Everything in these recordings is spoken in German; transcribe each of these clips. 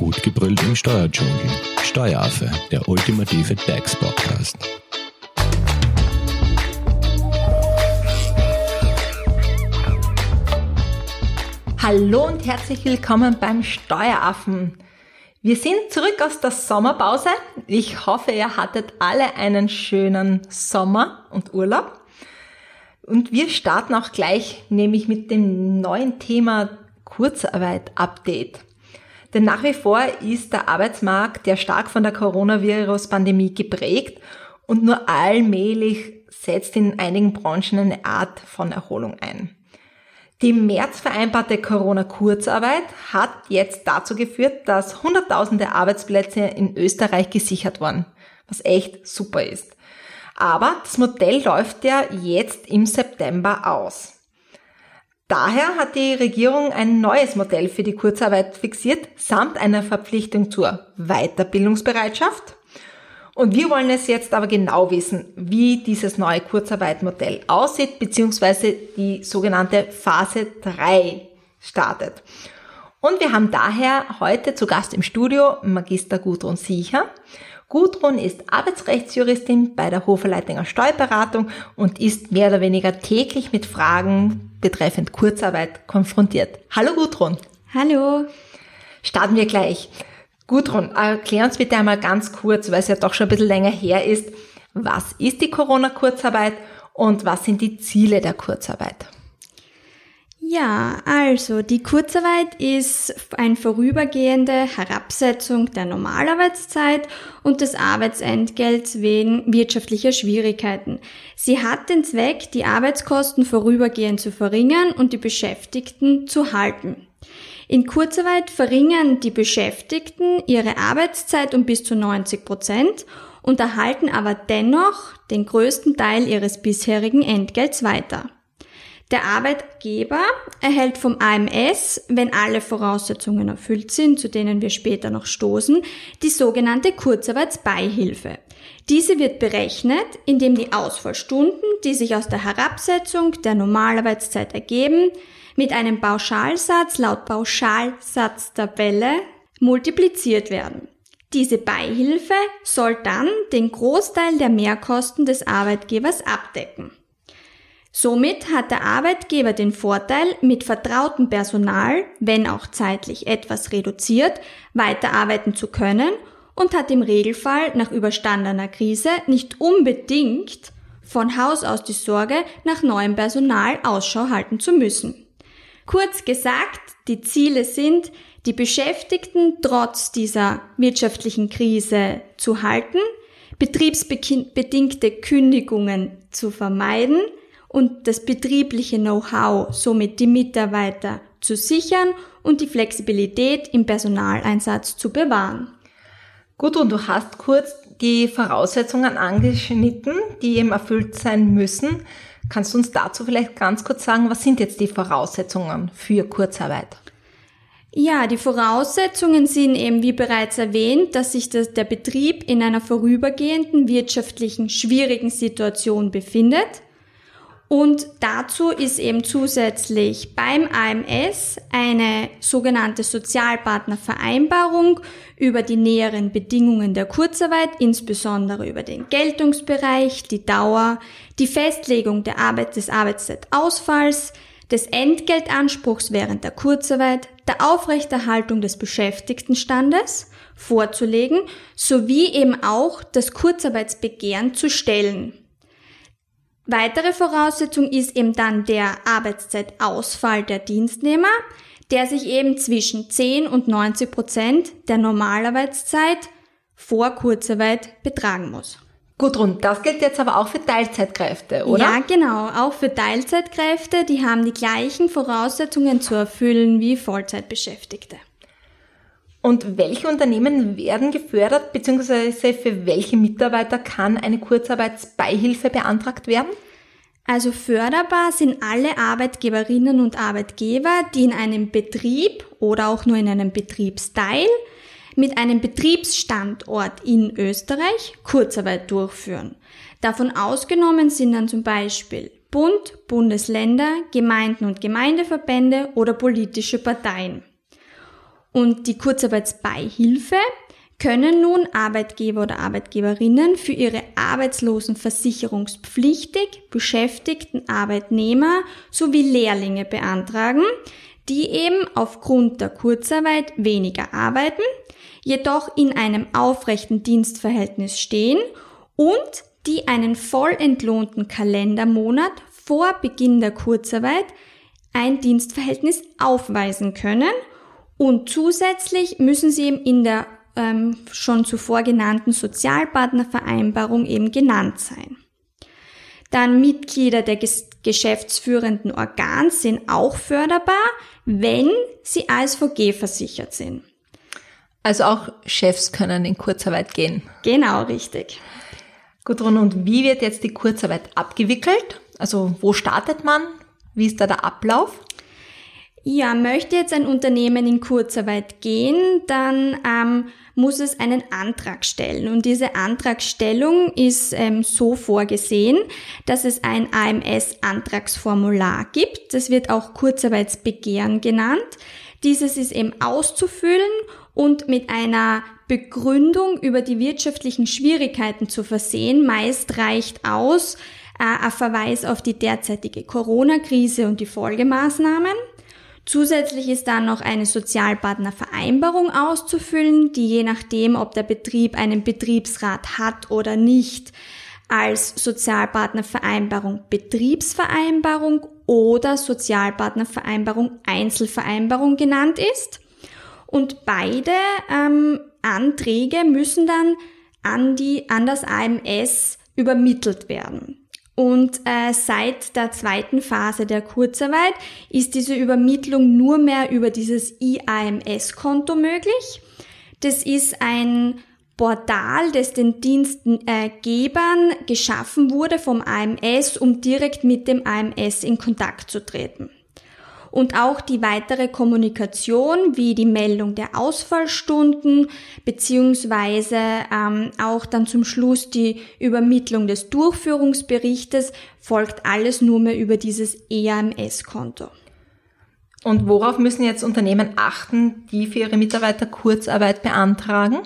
Gut gebrüllt im Steuerdschungel. Steueraffe, der ultimative DAX-Podcast. Hallo und herzlich willkommen beim Steueraffen. Wir sind zurück aus der Sommerpause. Ich hoffe, ihr hattet alle einen schönen Sommer und Urlaub. Und wir starten auch gleich nämlich mit dem neuen Thema Kurzarbeit-Update. Denn nach wie vor ist der Arbeitsmarkt ja stark von der Coronavirus-Pandemie geprägt und nur allmählich setzt in einigen Branchen eine Art von Erholung ein. Die im März vereinbarte Corona-Kurzarbeit hat jetzt dazu geführt, dass Hunderttausende Arbeitsplätze in Österreich gesichert wurden, was echt super ist. Aber das Modell läuft ja jetzt im September aus. Daher hat die Regierung ein neues Modell für die Kurzarbeit fixiert, samt einer Verpflichtung zur Weiterbildungsbereitschaft. Und wir wollen es jetzt aber genau wissen, wie dieses neue Kurzarbeitmodell aussieht, beziehungsweise die sogenannte Phase 3 startet. Und wir haben daher heute zu Gast im Studio Magister Gudrun Siecher. Gudrun ist Arbeitsrechtsjuristin bei der Hoferleitinger Steuerberatung und ist mehr oder weniger täglich mit Fragen betreffend Kurzarbeit konfrontiert. Hallo Gudrun. Hallo. Starten wir gleich. Gudrun, erklär uns bitte einmal ganz kurz, weil es ja doch schon ein bisschen länger her ist, was ist die Corona-Kurzarbeit und was sind die Ziele der Kurzarbeit? Ja, also die Kurzarbeit ist eine vorübergehende Herabsetzung der Normalarbeitszeit und des Arbeitsentgelts wegen wirtschaftlicher Schwierigkeiten. Sie hat den Zweck, die Arbeitskosten vorübergehend zu verringern und die Beschäftigten zu halten. In Kurzarbeit verringern die Beschäftigten ihre Arbeitszeit um bis zu 90 Prozent und erhalten aber dennoch den größten Teil ihres bisherigen Entgelts weiter. Der Arbeitgeber erhält vom AMS, wenn alle Voraussetzungen erfüllt sind, zu denen wir später noch stoßen, die sogenannte Kurzarbeitsbeihilfe. Diese wird berechnet, indem die Ausfallstunden, die sich aus der Herabsetzung der Normalarbeitszeit ergeben, mit einem Pauschalsatz laut Pauschalsatztabelle multipliziert werden. Diese Beihilfe soll dann den Großteil der Mehrkosten des Arbeitgebers abdecken. Somit hat der Arbeitgeber den Vorteil, mit vertrautem Personal, wenn auch zeitlich etwas reduziert, weiterarbeiten zu können und hat im Regelfall nach überstandener Krise nicht unbedingt von Haus aus die Sorge, nach neuem Personal Ausschau halten zu müssen. Kurz gesagt, die Ziele sind, die Beschäftigten trotz dieser wirtschaftlichen Krise zu halten, betriebsbedingte Kündigungen zu vermeiden, und das betriebliche Know-how, somit die Mitarbeiter zu sichern und die Flexibilität im Personaleinsatz zu bewahren. Gut, und du hast kurz die Voraussetzungen angeschnitten, die eben erfüllt sein müssen. Kannst du uns dazu vielleicht ganz kurz sagen, was sind jetzt die Voraussetzungen für Kurzarbeit? Ja, die Voraussetzungen sind eben, wie bereits erwähnt, dass sich das, der Betrieb in einer vorübergehenden wirtschaftlichen schwierigen Situation befindet und dazu ist eben zusätzlich beim AMS eine sogenannte Sozialpartnervereinbarung über die näheren Bedingungen der Kurzarbeit, insbesondere über den Geltungsbereich, die Dauer, die Festlegung der Arbeit des Arbeitszeitausfalls, des Entgeltanspruchs während der Kurzarbeit, der Aufrechterhaltung des Beschäftigtenstandes vorzulegen, sowie eben auch das Kurzarbeitsbegehren zu stellen. Weitere Voraussetzung ist eben dann der Arbeitszeitausfall der Dienstnehmer, der sich eben zwischen 10 und 90 Prozent der Normalarbeitszeit vor Kurzarbeit betragen muss. Gut, und das gilt jetzt aber auch für Teilzeitkräfte, oder? Ja, genau. Auch für Teilzeitkräfte, die haben die gleichen Voraussetzungen zu erfüllen wie Vollzeitbeschäftigte. Und welche Unternehmen werden gefördert, beziehungsweise für welche Mitarbeiter kann eine Kurzarbeitsbeihilfe beantragt werden? Also förderbar sind alle Arbeitgeberinnen und Arbeitgeber, die in einem Betrieb oder auch nur in einem Betriebsteil mit einem Betriebsstandort in Österreich Kurzarbeit durchführen. Davon ausgenommen sind dann zum Beispiel Bund, Bundesländer, Gemeinden und Gemeindeverbände oder politische Parteien. Und die Kurzarbeitsbeihilfe können nun Arbeitgeber oder Arbeitgeberinnen für ihre arbeitslosenversicherungspflichtig beschäftigten Arbeitnehmer sowie Lehrlinge beantragen, die eben aufgrund der Kurzarbeit weniger arbeiten, jedoch in einem aufrechten Dienstverhältnis stehen und die einen voll entlohnten Kalendermonat vor Beginn der Kurzarbeit ein Dienstverhältnis aufweisen können und zusätzlich müssen sie eben in der ähm, schon zuvor genannten Sozialpartnervereinbarung eben genannt sein. Dann Mitglieder der geschäftsführenden Organs sind auch förderbar, wenn sie als VG versichert sind. Also auch Chefs können in Kurzarbeit gehen. Genau, richtig. Gudrun, und wie wird jetzt die Kurzarbeit abgewickelt? Also wo startet man? Wie ist da der Ablauf? Ja, möchte jetzt ein Unternehmen in Kurzarbeit gehen, dann ähm, muss es einen Antrag stellen. Und diese Antragstellung ist ähm, so vorgesehen, dass es ein AMS-Antragsformular gibt. Das wird auch Kurzarbeitsbegehren genannt. Dieses ist eben auszufüllen und mit einer Begründung über die wirtschaftlichen Schwierigkeiten zu versehen. Meist reicht aus äh, ein Verweis auf die derzeitige Corona-Krise und die Folgemaßnahmen. Zusätzlich ist dann noch eine Sozialpartnervereinbarung auszufüllen, die je nachdem, ob der Betrieb einen Betriebsrat hat oder nicht, als Sozialpartnervereinbarung Betriebsvereinbarung oder Sozialpartnervereinbarung Einzelvereinbarung genannt ist. Und beide ähm, Anträge müssen dann an, die, an das AMS übermittelt werden. Und äh, seit der zweiten Phase der Kurzarbeit ist diese Übermittlung nur mehr über dieses IAMS-Konto möglich. Das ist ein Portal, das den Dienstgebern geschaffen wurde vom AMS, um direkt mit dem AMS in Kontakt zu treten und auch die weitere Kommunikation wie die Meldung der Ausfallstunden beziehungsweise ähm, auch dann zum Schluss die Übermittlung des Durchführungsberichtes folgt alles nur mehr über dieses EAMS-Konto. Und worauf müssen jetzt Unternehmen achten, die für ihre Mitarbeiter Kurzarbeit beantragen?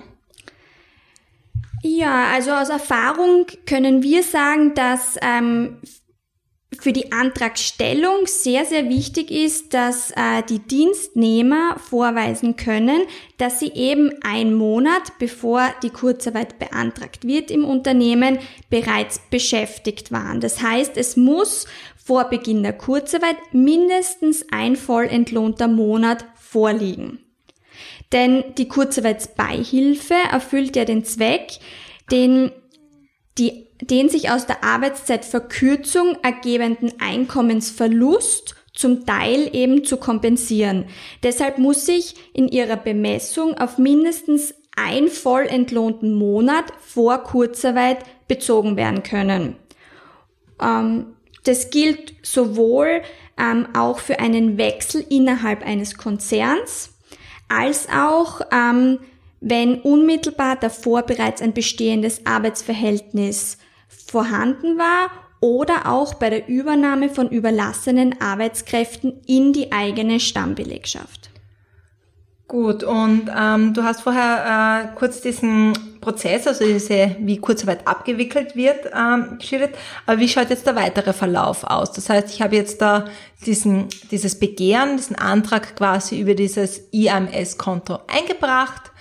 Ja, also aus Erfahrung können wir sagen, dass ähm, für die Antragstellung sehr, sehr wichtig ist, dass äh, die Dienstnehmer vorweisen können, dass sie eben ein Monat bevor die Kurzarbeit beantragt wird im Unternehmen bereits beschäftigt waren. Das heißt, es muss vor Beginn der Kurzarbeit mindestens ein voll entlohnter Monat vorliegen. Denn die Kurzarbeitsbeihilfe erfüllt ja den Zweck, den die den sich aus der Arbeitszeitverkürzung ergebenden Einkommensverlust zum Teil eben zu kompensieren. Deshalb muss sich in ihrer Bemessung auf mindestens ein voll entlohnten Monat vor Kurzarbeit bezogen werden können. Ähm, das gilt sowohl ähm, auch für einen Wechsel innerhalb eines Konzerns als auch ähm, wenn unmittelbar davor bereits ein bestehendes Arbeitsverhältnis vorhanden war oder auch bei der Übernahme von überlassenen Arbeitskräften in die eigene Stammbelegschaft. Gut, und ähm, du hast vorher äh, kurz diesen Prozess, also diese, wie Kurzarbeit abgewickelt wird, ähm, geschildert. Aber wie schaut jetzt der weitere Verlauf aus? Das heißt, ich habe jetzt da diesen, dieses Begehren, diesen Antrag quasi über dieses IMS-Konto eingebracht.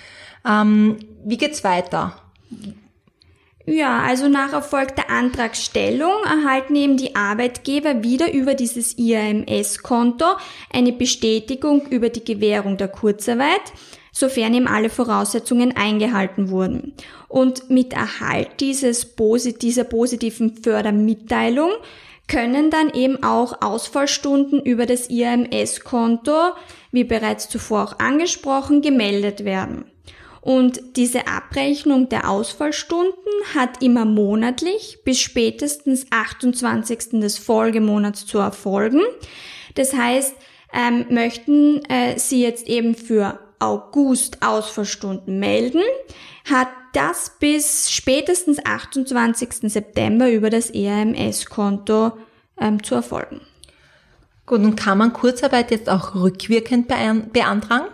Ähm, wie geht's weiter? Ja, also nach erfolgter Antragstellung erhalten eben die Arbeitgeber wieder über dieses IAMS-Konto eine Bestätigung über die Gewährung der Kurzarbeit, sofern eben alle Voraussetzungen eingehalten wurden. Und mit Erhalt dieses, dieser positiven Fördermitteilung können dann eben auch Ausfallstunden über das IAMS-Konto, wie bereits zuvor auch angesprochen, gemeldet werden. Und diese Abrechnung der Ausfallstunden hat immer monatlich bis spätestens 28. des Folgemonats zu erfolgen. Das heißt, ähm, möchten äh, Sie jetzt eben für August Ausfallstunden melden, hat das bis spätestens 28. September über das ERMS-Konto ähm, zu erfolgen. Gut, und kann man Kurzarbeit jetzt auch rückwirkend beantragen?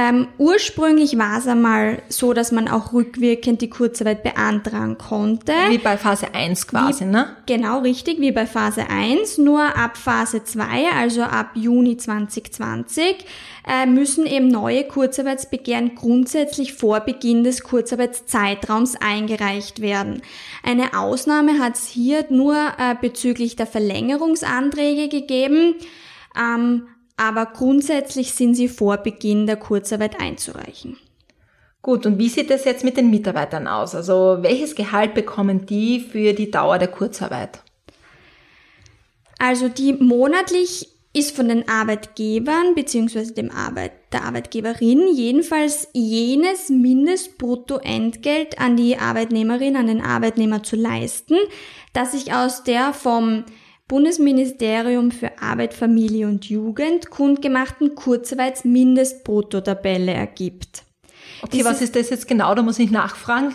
Ähm, ursprünglich war es einmal so, dass man auch rückwirkend die Kurzarbeit beantragen konnte. Wie bei Phase 1 quasi, wie, ne? Genau, richtig, wie bei Phase 1. Nur ab Phase 2, also ab Juni 2020, äh, müssen eben neue Kurzarbeitsbegehren grundsätzlich vor Beginn des Kurzarbeitszeitraums eingereicht werden. Eine Ausnahme hat es hier nur äh, bezüglich der Verlängerungsanträge gegeben. Ähm, aber grundsätzlich sind sie vor Beginn der Kurzarbeit einzureichen. Gut, und wie sieht es jetzt mit den Mitarbeitern aus? Also welches Gehalt bekommen die für die Dauer der Kurzarbeit? Also die monatlich ist von den Arbeitgebern bzw. dem Arbeit, der Arbeitgeberin jedenfalls jenes Mindestbruttoentgelt an die Arbeitnehmerin, an den Arbeitnehmer zu leisten, das sich aus der vom Bundesministerium für Arbeit, Familie und Jugend kundgemachten Kurzarbeitsmindestbruttotabelle ergibt. Okay, Diese, was ist das jetzt genau? Da muss ich nachfragen.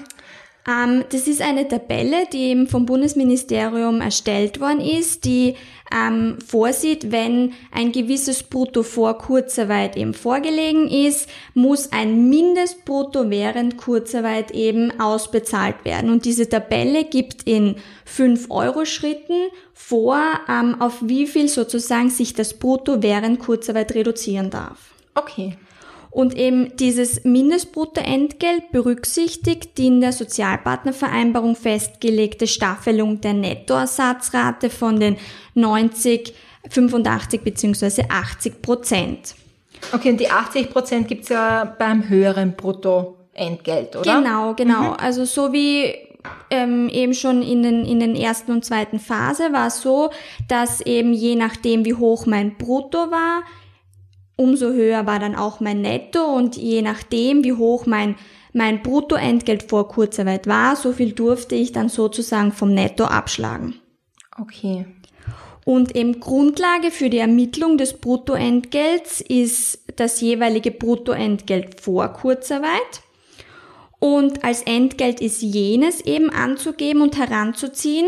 Ähm, das ist eine Tabelle, die eben vom Bundesministerium erstellt worden ist, die ähm, vorsieht, wenn ein gewisses Brutto vor Kurzarbeit eben vorgelegen ist, muss ein Mindestbrutto während Kurzarbeit eben ausbezahlt werden. Und diese Tabelle gibt in 5-Euro-Schritten vor, ähm, auf wie viel sozusagen sich das Brutto während Kurzarbeit reduzieren darf. Okay. Und eben dieses Mindestbruttoentgelt berücksichtigt die in der Sozialpartnervereinbarung festgelegte Staffelung der Nettoersatzrate von den 90, 85 bzw. 80 Prozent. Okay, und die 80 Prozent gibt's ja beim höheren Bruttoentgelt, oder? Genau, genau. Mhm. Also so wie ähm, eben schon in den, in den ersten und zweiten Phase war es so, dass eben je nachdem, wie hoch mein Brutto war, umso höher war dann auch mein Netto und je nachdem, wie hoch mein, mein Bruttoentgelt vor Kurzarbeit war, so viel durfte ich dann sozusagen vom Netto abschlagen. Okay. Und eben Grundlage für die Ermittlung des Bruttoentgelts ist das jeweilige Bruttoentgelt vor Kurzarbeit. Und als Entgelt ist jenes eben anzugeben und heranzuziehen,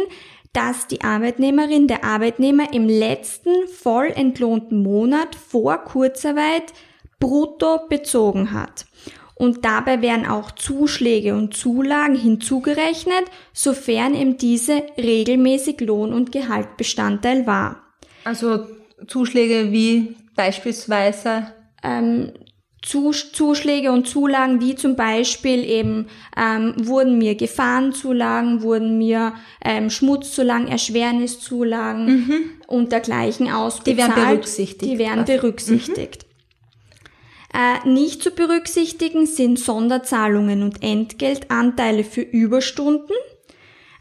dass die Arbeitnehmerin, der Arbeitnehmer im letzten voll entlohnten Monat vor Kurzarbeit brutto bezogen hat. Und dabei werden auch Zuschläge und Zulagen hinzugerechnet, sofern eben diese regelmäßig Lohn- und Gehaltbestandteil war. Also Zuschläge wie beispielsweise ähm, Zuschläge und Zulagen, wie zum Beispiel eben ähm, wurden mir Gefahrenzulagen, wurden mir ähm, Schmutzzulagen, Erschwerniszulagen mhm. und dergleichen ausbezahlt. Die werden berücksichtigt. Die werden berücksichtigt. Mhm. Äh, nicht zu berücksichtigen sind Sonderzahlungen und Entgeltanteile für Überstunden.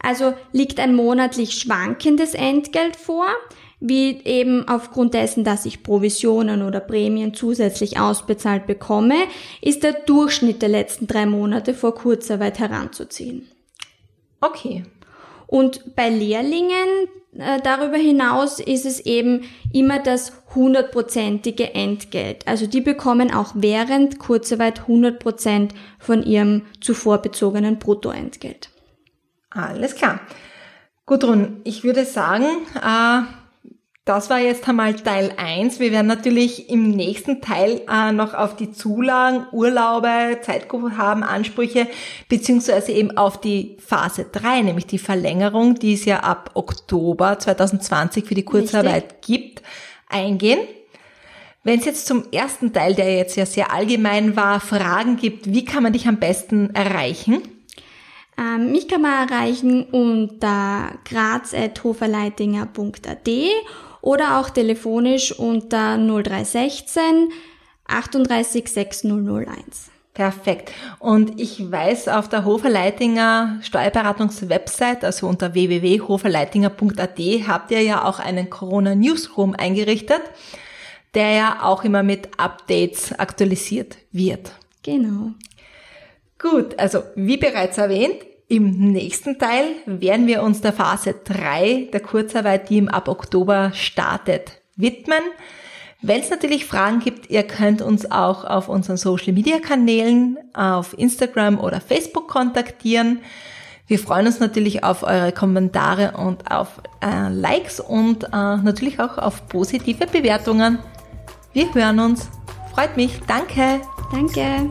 Also liegt ein monatlich schwankendes Entgelt vor, wie eben aufgrund dessen, dass ich Provisionen oder Prämien zusätzlich ausbezahlt bekomme, ist der Durchschnitt der letzten drei Monate vor Kurzarbeit heranzuziehen. Okay. Und bei Lehrlingen äh, darüber hinaus ist es eben immer das hundertprozentige Entgelt. Also die bekommen auch während Kurzarbeit 100 Prozent von ihrem zuvor bezogenen Bruttoentgelt. Alles klar. Gudrun, ich würde sagen, äh das war jetzt einmal Teil 1. Wir werden natürlich im nächsten Teil äh, noch auf die Zulagen, Urlaube, Zeitguthaben, Ansprüche, beziehungsweise eben auf die Phase 3, nämlich die Verlängerung, die es ja ab Oktober 2020 für die Kurzarbeit Richtig. gibt, eingehen. Wenn es jetzt zum ersten Teil, der jetzt ja sehr allgemein war, Fragen gibt, wie kann man dich am besten erreichen? Ähm, mich kann man erreichen unter graz.hoferleitinger.at oder auch telefonisch unter 0316 38 6001. Perfekt. Und ich weiß, auf der Hoferleitinger Steuerberatungs-Website, also unter www.hoferleitinger.at, habt ihr ja auch einen Corona-Newsroom eingerichtet, der ja auch immer mit Updates aktualisiert wird. Genau. Gut, also wie bereits erwähnt, im nächsten Teil werden wir uns der Phase 3 der Kurzarbeit, die im ab Oktober startet, widmen. Wenn es natürlich Fragen gibt, ihr könnt uns auch auf unseren Social Media Kanälen auf Instagram oder Facebook kontaktieren. Wir freuen uns natürlich auf eure Kommentare und auf äh, Likes und äh, natürlich auch auf positive Bewertungen. Wir hören uns. Freut mich. Danke. Danke.